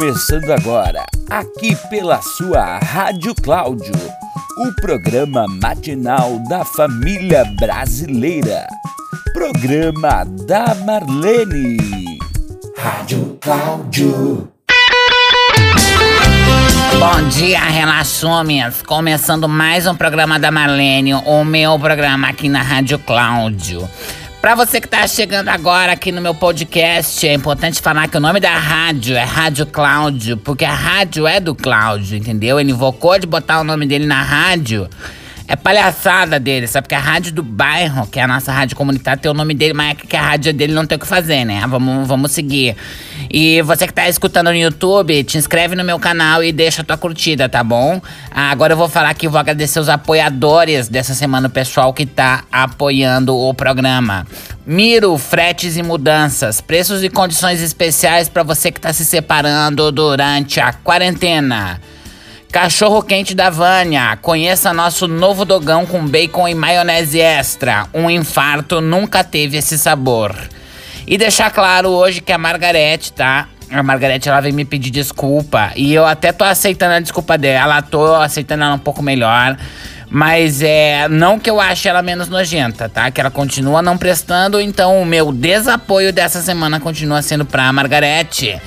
começando agora, aqui pela sua Rádio Cláudio, o programa matinal da família brasileira. Programa da Marlene. Rádio Cláudio. Bom dia, relações! Começando mais um programa da Marlene, o meu programa aqui na Rádio Cláudio. Pra você que tá chegando agora aqui no meu podcast, é importante falar que o nome da rádio é Rádio Cláudio, porque a rádio é do Cláudio, entendeu? Ele invocou de botar o nome dele na rádio é palhaçada dele, sabe? Porque a rádio do bairro, que é a nossa rádio comunitária, tem o nome dele, mas é que a rádio dele não tem o que fazer, né? Vamos, vamos seguir. E você que tá escutando no YouTube, te inscreve no meu canal e deixa a tua curtida, tá bom? Ah, agora eu vou falar que vou agradecer os apoiadores dessa semana, o pessoal que tá apoiando o programa. Miro, fretes e mudanças, preços e condições especiais para você que tá se separando durante a quarentena. Cachorro quente da Vânia. Conheça nosso novo dogão com bacon e maionese extra. Um infarto nunca teve esse sabor. E deixar claro hoje que a Margarete, tá? A Margarete ela vem me pedir desculpa. E eu até tô aceitando a desculpa dela. Tô aceitando ela um pouco melhor. Mas é. Não que eu ache ela menos nojenta, tá? Que ela continua não prestando. Então o meu desapoio dessa semana continua sendo pra Margarete.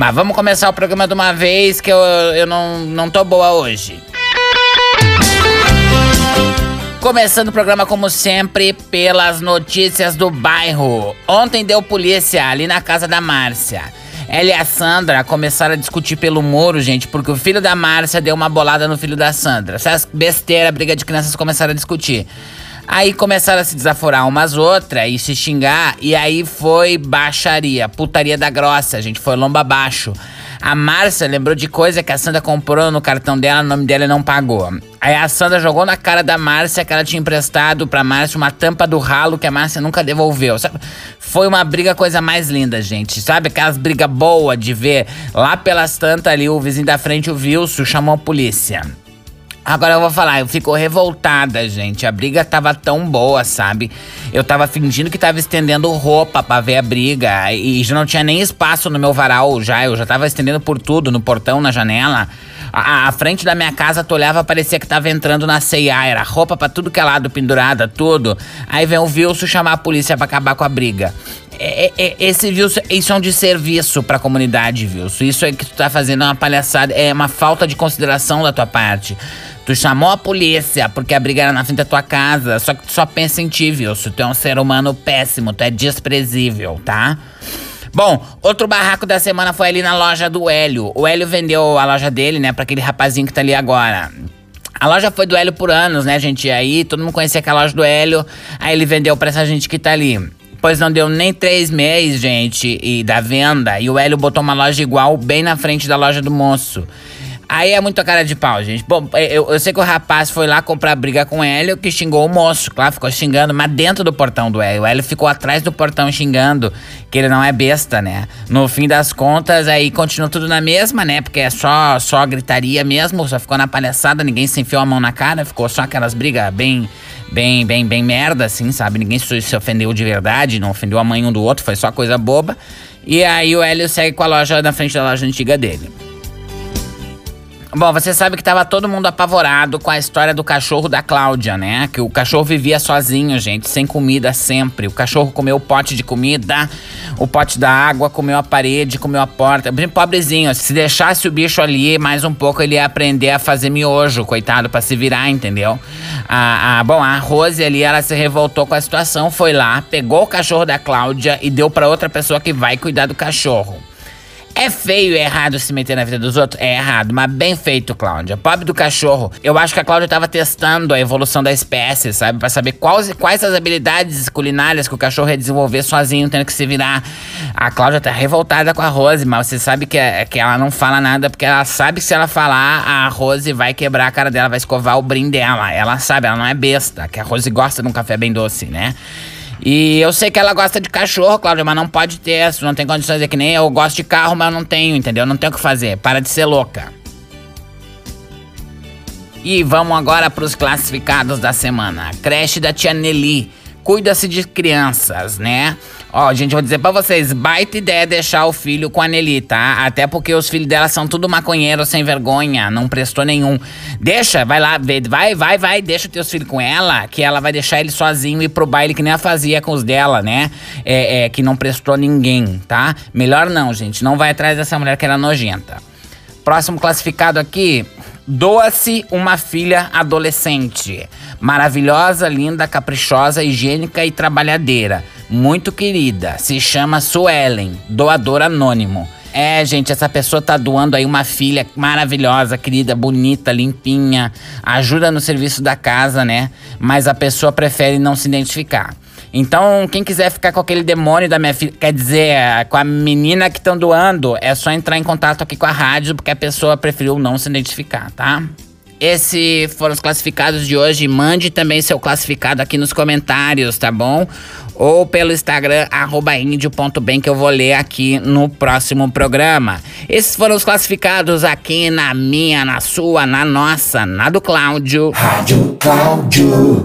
Mas vamos começar o programa de uma vez que eu, eu não, não tô boa hoje. Começando o programa, como sempre, pelas notícias do bairro. Ontem deu polícia ali na casa da Márcia. Ela e a Sandra começaram a discutir pelo muro, gente, porque o filho da Márcia deu uma bolada no filho da Sandra. Essas besteira, briga de crianças começaram a discutir. Aí começaram a se desaforar umas outras e se xingar, e aí foi baixaria, putaria da grossa, gente foi lomba abaixo. A Márcia lembrou de coisa que a Sandra comprou no cartão dela, o nome dela não pagou. Aí a Sandra jogou na cara da Márcia que ela tinha emprestado pra Márcia uma tampa do ralo que a Márcia nunca devolveu. Sabe? Foi uma briga coisa mais linda, gente. Sabe aquelas brigas boas de ver lá pelas tantas ali, o vizinho da frente, o Wilson, chamou a polícia. Agora eu vou falar, eu fico revoltada, gente. A briga tava tão boa, sabe? Eu tava fingindo que tava estendendo roupa pra ver a briga. E já não tinha nem espaço no meu varal já. Eu já tava estendendo por tudo, no portão, na janela. A, a frente da minha casa, tu olhava, parecia que tava entrando na CIA. Era roupa pra tudo que é lado, pendurada, tudo. Aí vem o Wilson chamar a polícia pra acabar com a briga. É, é, é esse Wilson, isso é um desserviço pra comunidade, Wilson. Isso é que tu tá fazendo uma palhaçada, é uma falta de consideração da tua parte. Tu chamou a polícia porque a briga era na frente da tua casa. Só que tu só pensa em ti, Wilson. Tu é um ser humano péssimo, tu é desprezível, tá? Bom, outro barraco da semana foi ali na loja do Hélio. O Hélio vendeu a loja dele, né, pra aquele rapazinho que tá ali agora. A loja foi do Hélio por anos, né, gente? E aí todo mundo conhecia aquela loja do Hélio. Aí ele vendeu pra essa gente que tá ali. Pois não deu nem três meses, gente, e da venda. E o Hélio botou uma loja igual bem na frente da loja do moço. Aí é muito cara de pau, gente. Bom, é, eu, eu sei que o rapaz foi lá comprar briga com o Hélio, que xingou o moço, claro, ficou xingando, mas dentro do portão do Hélio. O Hélio ficou atrás do portão xingando, que ele não é besta, né? No fim das contas, aí continuou tudo na mesma, né? Porque é só, só gritaria mesmo, só ficou na palhaçada, ninguém se enfiou a mão na cara, ficou só aquelas brigas bem bem, bem, bem merda, assim, sabe? Ninguém se ofendeu de verdade, não ofendeu a mãe um do outro, foi só coisa boba. E aí o Hélio segue com a loja na frente da loja antiga dele. Bom, você sabe que tava todo mundo apavorado com a história do cachorro da Cláudia, né? Que o cachorro vivia sozinho, gente, sem comida sempre. O cachorro comeu o pote de comida, o pote da água, comeu a parede, comeu a porta. Bem pobrezinho, se deixasse o bicho ali mais um pouco, ele ia aprender a fazer miojo, coitado, para se virar, entendeu? A, a, bom, a Rose ali, ela se revoltou com a situação, foi lá, pegou o cachorro da Cláudia e deu para outra pessoa que vai cuidar do cachorro. É feio e errado se meter na vida dos outros? É errado, mas bem feito, Cláudia. Pobre do cachorro. Eu acho que a Cláudia tava testando a evolução da espécie, sabe? Pra saber quais, quais as habilidades culinárias que o cachorro ia desenvolver sozinho, tendo que se virar. A Cláudia tá revoltada com a Rose, mas você sabe que, que ela não fala nada, porque ela sabe que se ela falar, a Rose vai quebrar a cara dela, vai escovar o brim dela. Ela sabe, ela não é besta, que a Rose gosta de um café bem doce, né? E eu sei que ela gosta de cachorro, Cláudia, mas não pode ter, não tem condições, é que nem eu gosto de carro, mas eu não tenho, entendeu? Não tenho o que fazer, para de ser louca. E vamos agora para os classificados da semana. Creche da Tia Nelly. Cuida-se de crianças, né? Ó, gente, vou dizer pra vocês, baita ideia deixar o filho com a Nelly, tá? Até porque os filhos dela são tudo maconheiro, sem vergonha, não prestou nenhum. Deixa, vai lá, vai, vai, vai, deixa teus filhos com ela, que ela vai deixar ele sozinho ir pro baile que nem ela fazia com os dela, né? É, é, que não prestou ninguém, tá? Melhor não, gente, não vai atrás dessa mulher que era nojenta. Próximo classificado aqui, Doa-se uma filha adolescente. Maravilhosa, linda, caprichosa, higiênica e trabalhadeira. Muito querida. Se chama Suelen, doador anônimo. É, gente, essa pessoa tá doando aí uma filha maravilhosa, querida, bonita, limpinha, ajuda no serviço da casa, né? Mas a pessoa prefere não se identificar. Então, quem quiser ficar com aquele demônio da minha filha, quer dizer, com a menina que estão doando, é só entrar em contato aqui com a rádio, porque a pessoa preferiu não se identificar, tá? Esses foram os classificados de hoje. Mande também seu classificado aqui nos comentários, tá bom? Ou pelo Instagram, índio.bem, que eu vou ler aqui no próximo programa. Esses foram os classificados aqui na minha, na sua, na nossa, na do Cláudio. Rádio Cláudio.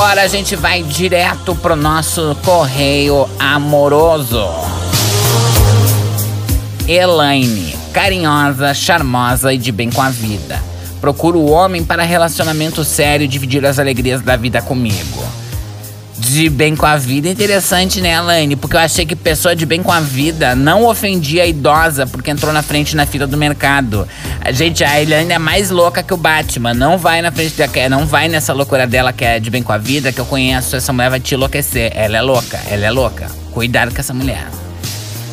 Agora a gente vai direto pro nosso correio amoroso. Elaine, carinhosa, charmosa e de bem com a vida. Procuro o homem para relacionamento sério e dividir as alegrias da vida comigo de bem com a vida. Interessante, né, Elaine? Porque eu achei que pessoa de bem com a vida não ofendia a idosa porque entrou na frente na fila do mercado. Gente, a Elaine é mais louca que o Batman. Não vai na frente da. Não vai nessa loucura dela que é de bem com a vida, que eu conheço. Essa mulher vai te enlouquecer. Ela é louca, ela é louca. Cuidado com essa mulher.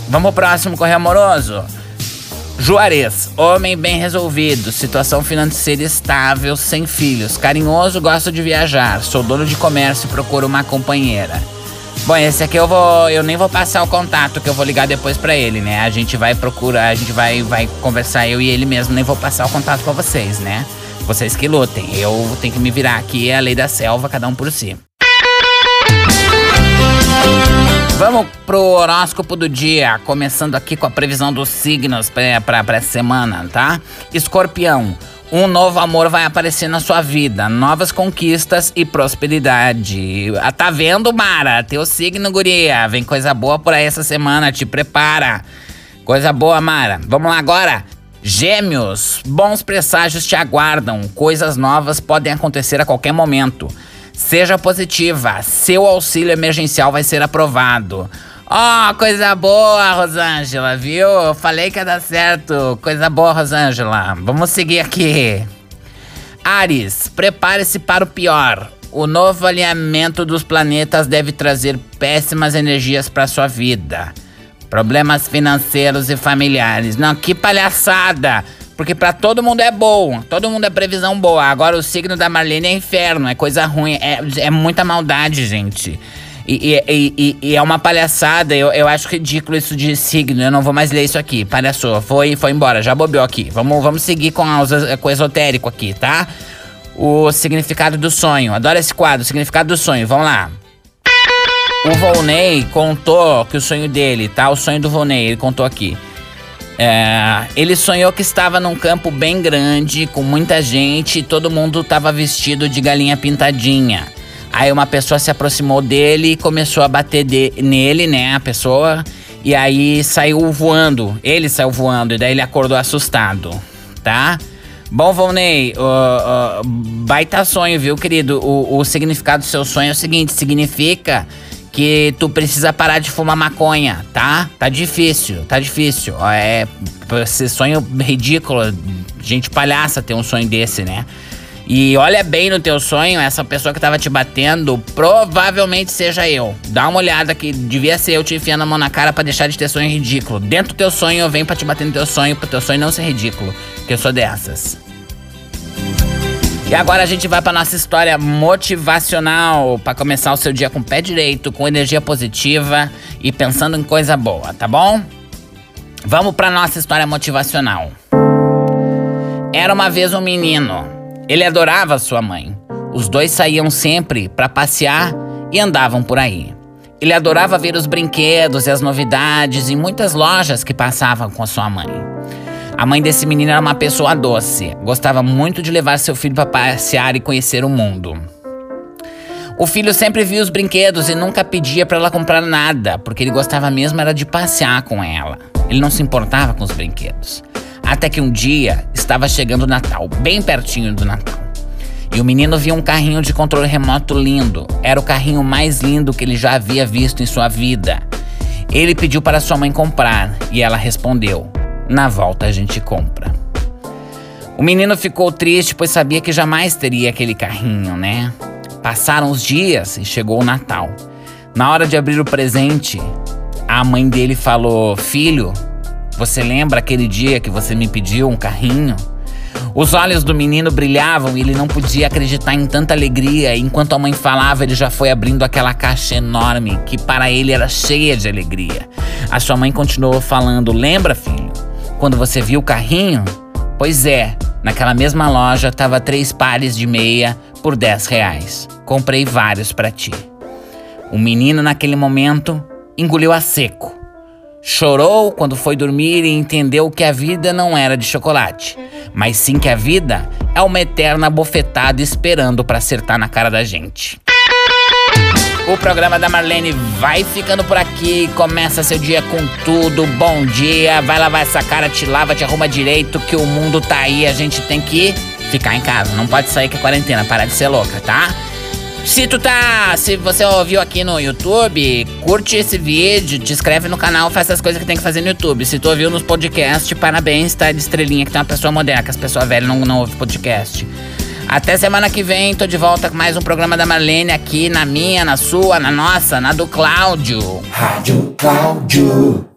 Vamos pro próximo correio amoroso. Juarez, homem bem resolvido, situação financeira estável, sem filhos, carinhoso, gosto de viajar, sou dono de comércio e procuro uma companheira. Bom, esse aqui eu vou, eu nem vou passar o contato que eu vou ligar depois para ele, né? A gente vai procurar, a gente vai, vai conversar eu e ele mesmo, nem vou passar o contato para vocês, né? Vocês que lutem. Eu tenho que me virar aqui, é a lei da selva, cada um por si. Vamos pro horóscopo do dia, começando aqui com a previsão dos signos para essa semana, tá? Escorpião, um novo amor vai aparecer na sua vida, novas conquistas e prosperidade. Ah, tá vendo, Mara? Teu signo, guria. Vem coisa boa por aí essa semana, te prepara. Coisa boa, Mara. Vamos lá agora. Gêmeos, bons presságios te aguardam, coisas novas podem acontecer a qualquer momento. Seja positiva, seu auxílio emergencial vai ser aprovado. Ó, oh, coisa boa, Rosângela, viu? Eu falei que ia dar certo. Coisa boa, Rosângela. Vamos seguir aqui. Ares, prepare-se para o pior. O novo alinhamento dos planetas deve trazer péssimas energias para sua vida. Problemas financeiros e familiares. Não, que palhaçada! Porque para todo mundo é bom, todo mundo é previsão boa. Agora o signo da Marlene é inferno, é coisa ruim, é, é muita maldade, gente. E, e, e, e, é uma palhaçada, eu, eu acho ridículo isso de signo. Eu não vou mais ler isso aqui. Palhaçou, foi, foi embora, já bobeou aqui. Vamos, vamos seguir com, a, com o esotérico aqui, tá? O significado do sonho. Adoro esse quadro, o significado do sonho. Vamos lá. O Volney contou que o sonho dele, tá? O sonho do Volney, ele contou aqui é, ele sonhou que estava num campo bem grande, com muita gente, e todo mundo estava vestido de galinha pintadinha. Aí uma pessoa se aproximou dele e começou a bater de, nele, né? A pessoa. E aí saiu voando. Ele saiu voando, e daí ele acordou assustado, tá? Bom, Volney, uh, uh, baita sonho, viu, querido? O, o significado do seu sonho é o seguinte: significa que tu precisa parar de fumar maconha, tá? Tá difícil, tá difícil. É esse sonho ridículo, gente palhaça ter um sonho desse, né? E olha bem no teu sonho, essa pessoa que tava te batendo provavelmente seja eu. Dá uma olhada que devia ser eu te enfiando a mão na cara para deixar de ter sonho ridículo. Dentro do teu sonho eu venho pra te bater no teu sonho, pro teu sonho não ser ridículo. Que eu sou dessas. E agora a gente vai para nossa história motivacional para começar o seu dia com o pé direito, com energia positiva e pensando em coisa boa, tá bom? Vamos para nossa história motivacional. Era uma vez um menino. Ele adorava sua mãe. Os dois saíam sempre para passear e andavam por aí. Ele adorava ver os brinquedos e as novidades em muitas lojas que passavam com sua mãe. A mãe desse menino era uma pessoa doce, gostava muito de levar seu filho para passear e conhecer o mundo. O filho sempre via os brinquedos e nunca pedia para ela comprar nada, porque ele gostava mesmo era de passear com ela. Ele não se importava com os brinquedos. Até que um dia estava chegando o Natal, bem pertinho do Natal. E o menino viu um carrinho de controle remoto lindo. Era o carrinho mais lindo que ele já havia visto em sua vida. Ele pediu para sua mãe comprar e ela respondeu: Na volta a gente compra. O menino ficou triste, pois sabia que jamais teria aquele carrinho, né? Passaram os dias e chegou o Natal. Na hora de abrir o presente, a mãe dele falou: Filho, você lembra aquele dia que você me pediu um carrinho? Os olhos do menino brilhavam e ele não podia acreditar em tanta alegria. Enquanto a mãe falava, ele já foi abrindo aquela caixa enorme que para ele era cheia de alegria. A sua mãe continuou falando: Lembra, filho, quando você viu o carrinho? Pois é, naquela mesma loja tava três pares de meia por 10 reais. Comprei vários para ti. O menino, naquele momento, engoliu a seco. Chorou quando foi dormir e entendeu que a vida não era de chocolate, mas sim que a vida é uma eterna bofetada esperando para acertar na cara da gente. O programa da Marlene vai ficando por aqui. Começa seu dia com tudo. Bom dia. Vai lavar essa cara, te lava, te arruma direito, que o mundo tá aí. A gente tem que ficar em casa. Não pode sair que é quarentena. Parar de ser louca, tá? Se tu tá. Se você ouviu aqui no YouTube, curte esse vídeo, te inscreve no canal, faz as coisas que tem que fazer no YouTube. Se tu ouviu nos podcasts, parabéns, tá de estrelinha, que tem uma pessoa moderna, que as pessoas velhas não, não ouvem podcast. Até semana que vem, tô de volta com mais um programa da Marlene aqui na minha, na sua, na nossa, na do Cláudio. Rádio Cláudio.